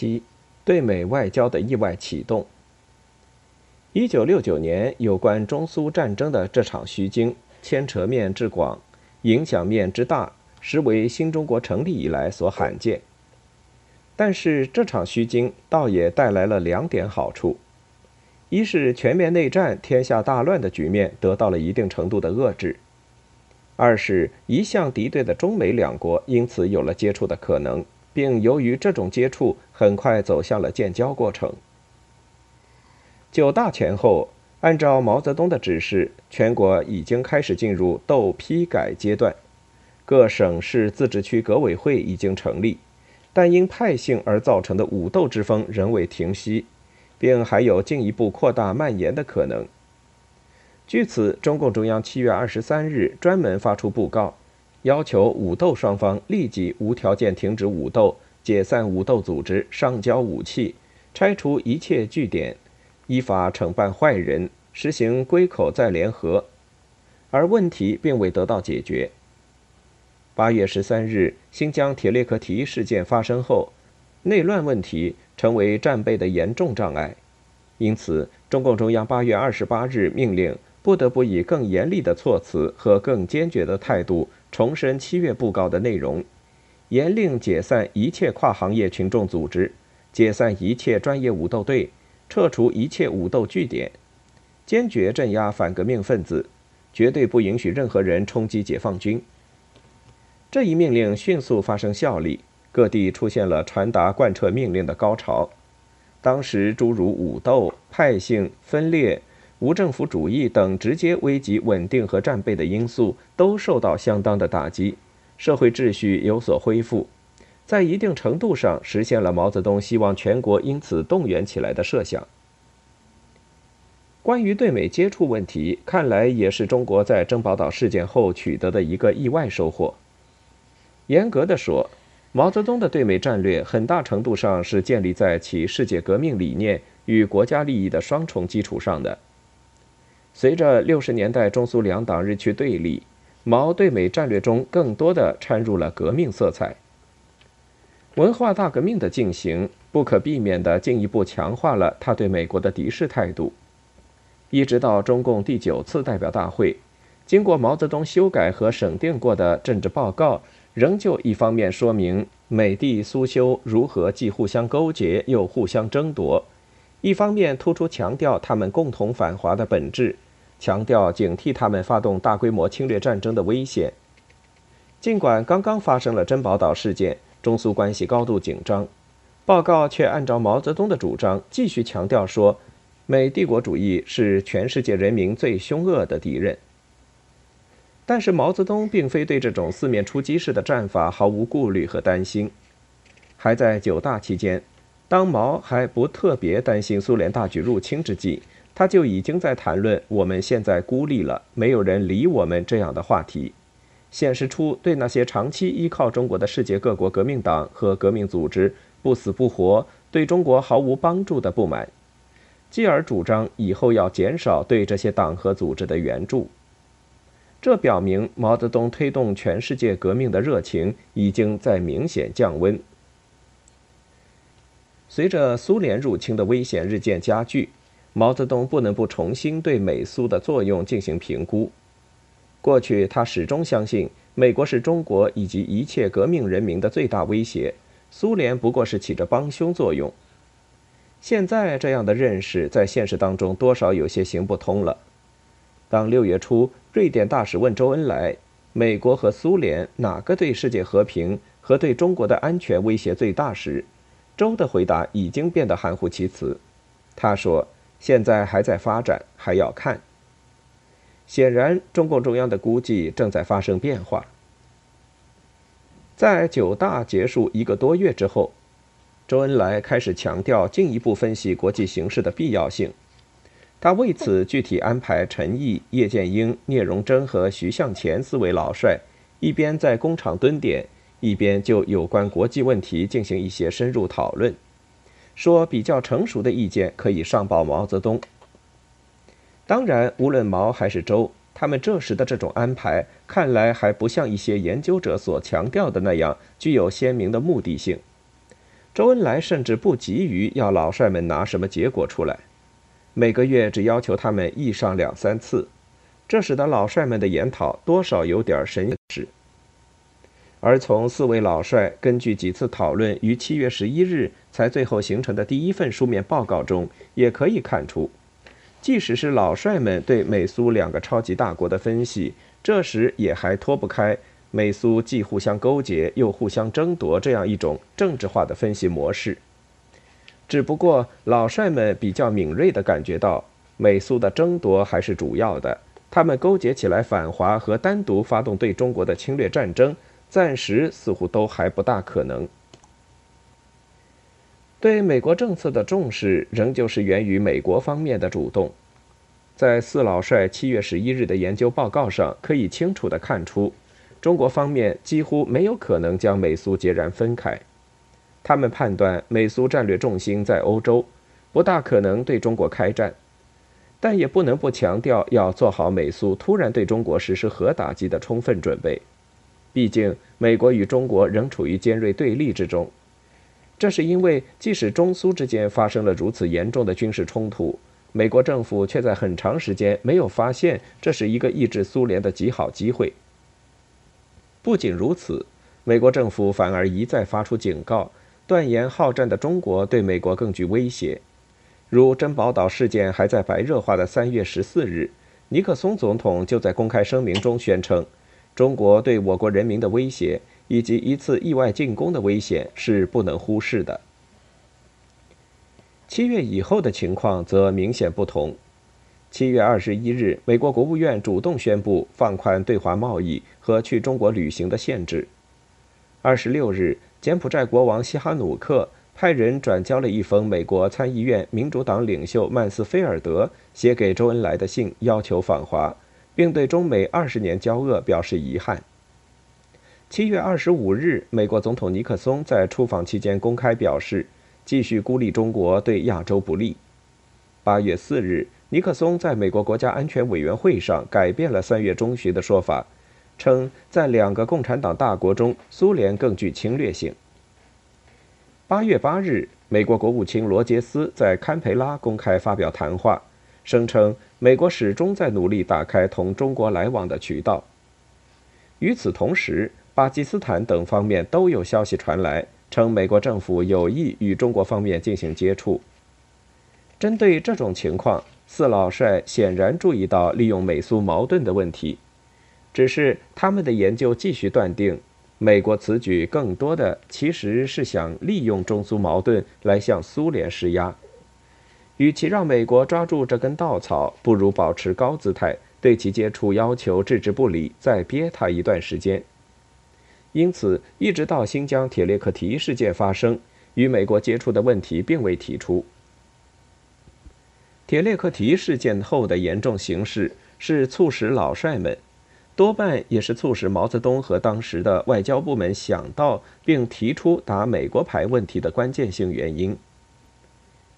七，对美外交的意外启动。一九六九年，有关中苏战争的这场虚惊，牵扯面之广，影响面之大，实为新中国成立以来所罕见。但是，这场虚惊倒也带来了两点好处：一是全面内战、天下大乱的局面得到了一定程度的遏制；二是一向敌对的中美两国因此有了接触的可能。并由于这种接触，很快走向了建交过程。九大前后，按照毛泽东的指示，全国已经开始进入斗批改阶段，各省市自治区革委会已经成立，但因派性而造成的武斗之风仍未停息，并还有进一步扩大蔓延的可能。据此，中共中央七月二十三日专门发出布告。要求武斗双方立即无条件停止武斗，解散武斗组织，上交武器，拆除一切据点，依法惩办坏人，实行归口再联合。而问题并未得到解决。八月十三日，新疆铁列克提事件发生后，内乱问题成为战备的严重障碍，因此，中共中央八月二十八日命令，不得不以更严厉的措辞和更坚决的态度。重申七月布告的内容，严令解散一切跨行业群众组织，解散一切专业武斗队，撤除一切武斗据点，坚决镇压反革命分子，绝对不允许任何人冲击解放军。这一命令迅速发生效力，各地出现了传达贯彻命令的高潮。当时诸如武斗、派性、分裂。无政府主义等直接危及稳定和战备的因素都受到相当的打击，社会秩序有所恢复，在一定程度上实现了毛泽东希望全国因此动员起来的设想。关于对美接触问题，看来也是中国在珍宝岛事件后取得的一个意外收获。严格的说，毛泽东的对美战略很大程度上是建立在其世界革命理念与国家利益的双重基础上的。随着六十年代中苏两党日趋对立，毛对美战略中更多的掺入了革命色彩。文化大革命的进行，不可避免地进一步强化了他对美国的敌视态度。一直到中共第九次代表大会，经过毛泽东修改和审定过的政治报告，仍旧一方面说明美帝苏修如何既互相勾结又互相争夺。一方面突出强调他们共同反华的本质，强调警惕他们发动大规模侵略战争的危险。尽管刚刚发生了珍宝岛事件，中苏关系高度紧张，报告却按照毛泽东的主张继续强调说，美帝国主义是全世界人民最凶恶的敌人。但是毛泽东并非对这种四面出击式的战法毫无顾虑和担心，还在九大期间。当毛还不特别担心苏联大举入侵之际，他就已经在谈论我们现在孤立了，没有人理我们这样的话题，显示出对那些长期依靠中国的世界各国革命党和革命组织不死不活、对中国毫无帮助的不满，继而主张以后要减少对这些党和组织的援助。这表明毛泽东推动全世界革命的热情已经在明显降温。随着苏联入侵的危险日渐加剧，毛泽东不能不重新对美苏的作用进行评估。过去，他始终相信美国是中国以及一切革命人民的最大威胁，苏联不过是起着帮凶作用。现在，这样的认识在现实当中多少有些行不通了。当六月初瑞典大使问周恩来，美国和苏联哪个对世界和平和对中国的安全威胁最大时，周的回答已经变得含糊其辞。他说：“现在还在发展，还要看。”显然，中共中央的估计正在发生变化。在九大结束一个多月之后，周恩来开始强调进一步分析国际形势的必要性。他为此具体安排陈毅、叶剑英、聂荣臻和徐向前四位老帅，一边在工厂蹲点。一边就有关国际问题进行一些深入讨论，说比较成熟的意见可以上报毛泽东。当然，无论毛还是周，他们这时的这种安排，看来还不像一些研究者所强调的那样具有鲜明的目的性。周恩来甚至不急于要老帅们拿什么结果出来，每个月只要求他们议上两三次，这使得老帅们的研讨多少有点神使。而从四位老帅根据几次讨论于七月十一日才最后形成的第一份书面报告中，也可以看出，即使是老帅们对美苏两个超级大国的分析，这时也还脱不开美苏既互相勾结又互相争夺这样一种政治化的分析模式。只不过老帅们比较敏锐地感觉到，美苏的争夺还是主要的，他们勾结起来反华和单独发动对中国的侵略战争。暂时似乎都还不大可能。对美国政策的重视，仍旧是源于美国方面的主动。在四老帅七月十一日的研究报告上，可以清楚地看出，中国方面几乎没有可能将美苏截然分开。他们判断美苏战略重心在欧洲，不大可能对中国开战，但也不能不强调要做好美苏突然对中国实施核打击的充分准备。毕竟，美国与中国仍处于尖锐对立之中。这是因为，即使中苏之间发生了如此严重的军事冲突，美国政府却在很长时间没有发现这是一个抑制苏联的极好机会。不仅如此，美国政府反而一再发出警告，断言好战的中国对美国更具威胁。如珍宝岛事件还在白热化的三月十四日，尼克松总统就在公开声明中宣称。中国对我国人民的威胁，以及一次意外进攻的危险是不能忽视的。七月以后的情况则明显不同。七月二十一日，美国国务院主动宣布放宽对华贸易和去中国旅行的限制。二十六日，柬埔寨国王西哈努克派人转交了一封美国参议院民主党领袖曼斯菲尔德写给周恩来的信，要求访华。并对中美二十年交恶表示遗憾。七月二十五日，美国总统尼克松在出访期间公开表示，继续孤立中国对亚洲不利。八月四日，尼克松在美国国家安全委员会上改变了三月中旬的说法，称在两个共产党大国中，苏联更具侵略性。八月八日，美国国务卿罗杰斯在堪培拉公开发表谈话。声称美国始终在努力打开同中国来往的渠道。与此同时，巴基斯坦等方面都有消息传来，称美国政府有意与中国方面进行接触。针对这种情况，四老帅显然注意到利用美苏矛盾的问题，只是他们的研究继续断定，美国此举更多的其实是想利用中苏矛盾来向苏联施压。与其让美国抓住这根稻草，不如保持高姿态，对其接触要求置之不理，再憋他一段时间。因此，一直到新疆铁列克提事件发生，与美国接触的问题并未提出。铁列克提事件后的严重形势，是促使老帅们，多半也是促使毛泽东和当时的外交部门想到并提出打美国牌问题的关键性原因。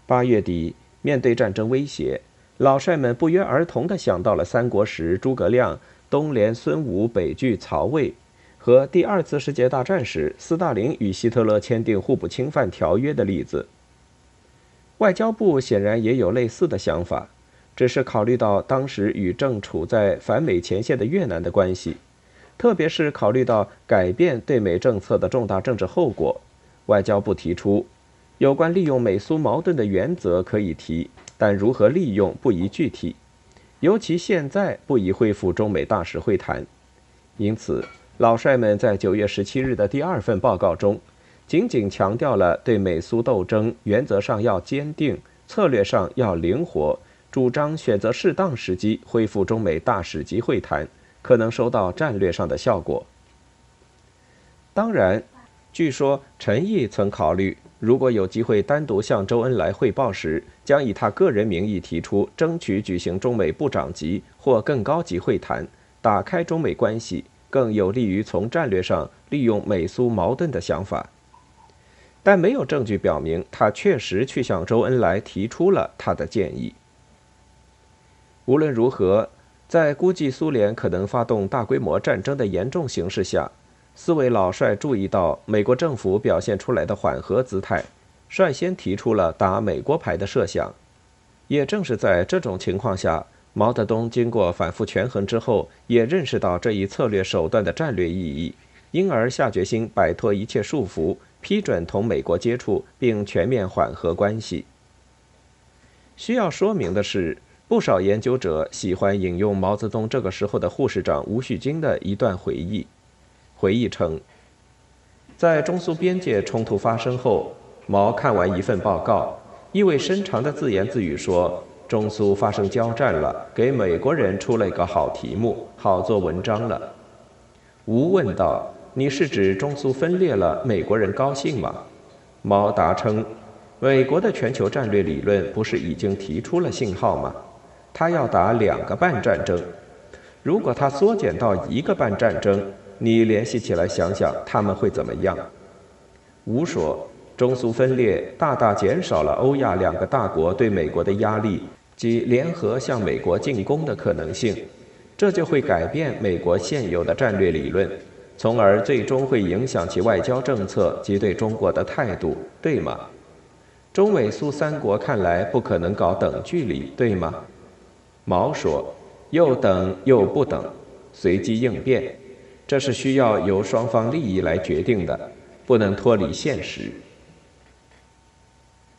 八月底。面对战争威胁，老帅们不约而同地想到了三国时诸葛亮东联孙武，北拒曹魏，和第二次世界大战时斯大林与希特勒签订互不侵犯条约的例子。外交部显然也有类似的想法，只是考虑到当时与正处在反美前线的越南的关系，特别是考虑到改变对美政策的重大政治后果，外交部提出。有关利用美苏矛盾的原则可以提，但如何利用不宜具体，尤其现在不宜恢复中美大使会谈。因此，老帅们在九月十七日的第二份报告中，仅仅强调了对美苏斗争原则上要坚定，策略上要灵活，主张选择适当时机恢复中美大使级会谈，可能收到战略上的效果。当然，据说陈毅曾考虑。如果有机会单独向周恩来汇报时，将以他个人名义提出争取举行中美部长级或更高级会谈，打开中美关系，更有利于从战略上利用美苏矛盾的想法。但没有证据表明他确实去向周恩来提出了他的建议。无论如何，在估计苏联可能发动大规模战争的严重形势下，四位老帅注意到美国政府表现出来的缓和姿态，率先提出了打美国牌的设想。也正是在这种情况下，毛泽东经过反复权衡之后，也认识到这一策略手段的战略意义，因而下决心摆脱一切束缚，批准同美国接触，并全面缓和关系。需要说明的是，不少研究者喜欢引用毛泽东这个时候的护士长吴旭京的一段回忆。回忆称，在中苏边界冲突发生后，毛看完一份报告。意味深长的自言自语说：“中苏发生交战了，给美国人出了一个好题目，好做文章了。”吴问道：“你是指中苏分裂了，美国人高兴吗？”毛答称：“美国的全球战略理论不是已经提出了信号吗？他要打两个半战争，如果他缩减到一个半战争，你联系起来想想，他们会怎么样？”吴说。中苏分裂大大减少了欧亚两个大国对美国的压力及联合向美国进攻的可能性，这就会改变美国现有的战略理论，从而最终会影响其外交政策及对中国的态度，对吗？中美苏三国看来不可能搞等距离，对吗？毛说：“又等又不等，随机应变，这是需要由双方利益来决定的，不能脱离现实。”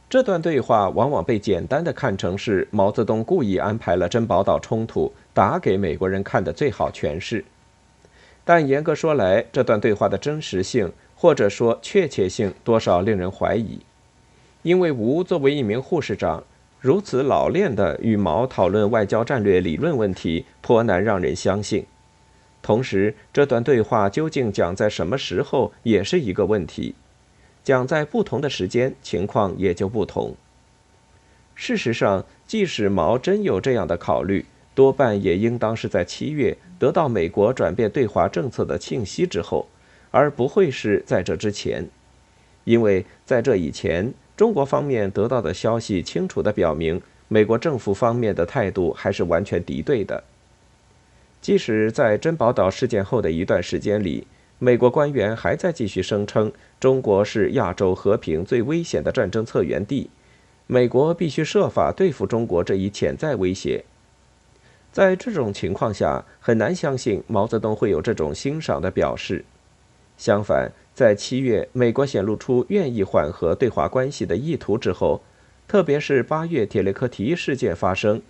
这段对话往往被简单的看成是毛泽东故意安排了珍宝岛冲突打给美国人看的最好诠释，但严格说来，这段对话的真实性或者说确切性多少令人怀疑，因为吴作为一名护士长，如此老练的与毛讨论外交战略理论问题，颇难让人相信。同时，这段对话究竟讲在什么时候，也是一个问题。讲在不同的时间，情况也就不同。事实上，即使毛真有这样的考虑，多半也应当是在七月得到美国转变对华政策的信息之后，而不会是在这之前，因为在这以前，中国方面得到的消息清楚地表明，美国政府方面的态度还是完全敌对的。即使在珍宝岛事件后的一段时间里。美国官员还在继续声称，中国是亚洲和平最危险的战争策源地，美国必须设法对付中国这一潜在威胁。在这种情况下，很难相信毛泽东会有这种欣赏的表示。相反，在七月，美国显露出愿意缓和对华关系的意图之后，特别是八月铁列克提事件发生，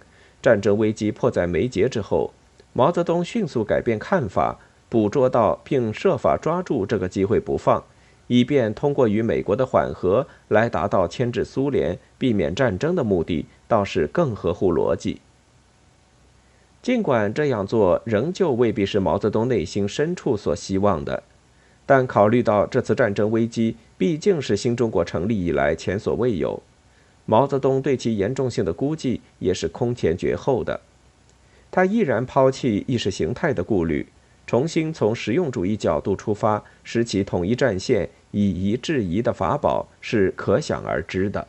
战争危机迫在眉睫之后，毛泽东迅速改变看法。捕捉到并设法抓住这个机会不放，以便通过与美国的缓和来达到牵制苏联、避免战争的目的，倒是更合乎逻辑。尽管这样做仍旧未必是毛泽东内心深处所希望的，但考虑到这次战争危机毕竟是新中国成立以来前所未有，毛泽东对其严重性的估计也是空前绝后的。他毅然抛弃意识形态的顾虑。重新从实用主义角度出发，使其统一战线、以夷制夷的法宝是可想而知的。